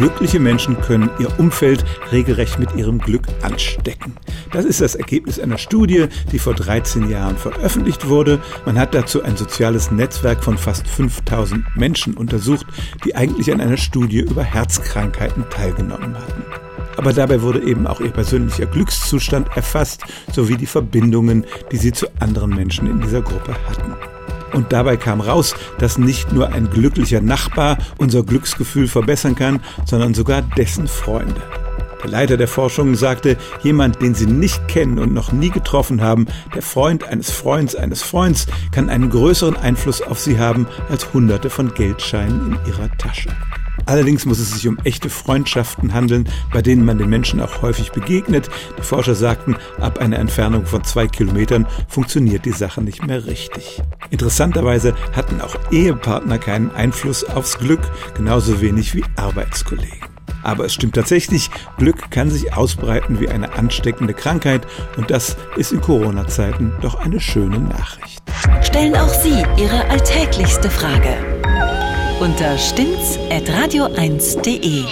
Glückliche Menschen können ihr Umfeld regelrecht mit ihrem Glück anstecken. Das ist das Ergebnis einer Studie, die vor 13 Jahren veröffentlicht wurde. Man hat dazu ein soziales Netzwerk von fast 5000 Menschen untersucht, die eigentlich an einer Studie über Herzkrankheiten teilgenommen hatten. Aber dabei wurde eben auch ihr persönlicher Glückszustand erfasst, sowie die Verbindungen, die sie zu anderen Menschen in dieser Gruppe hatten. Und dabei kam raus, dass nicht nur ein glücklicher Nachbar unser Glücksgefühl verbessern kann, sondern sogar dessen Freunde. Der Leiter der Forschung sagte, jemand, den Sie nicht kennen und noch nie getroffen haben, der Freund eines Freunds eines Freunds, kann einen größeren Einfluss auf Sie haben als hunderte von Geldscheinen in Ihrer Tasche. Allerdings muss es sich um echte Freundschaften handeln, bei denen man den Menschen auch häufig begegnet. Die Forscher sagten, ab einer Entfernung von zwei Kilometern funktioniert die Sache nicht mehr richtig. Interessanterweise hatten auch Ehepartner keinen Einfluss aufs Glück, genauso wenig wie Arbeitskollegen. Aber es stimmt tatsächlich, Glück kann sich ausbreiten wie eine ansteckende Krankheit und das ist in Corona-Zeiten doch eine schöne Nachricht. Stellen auch Sie Ihre alltäglichste Frage unter stimmtz.radio1.de.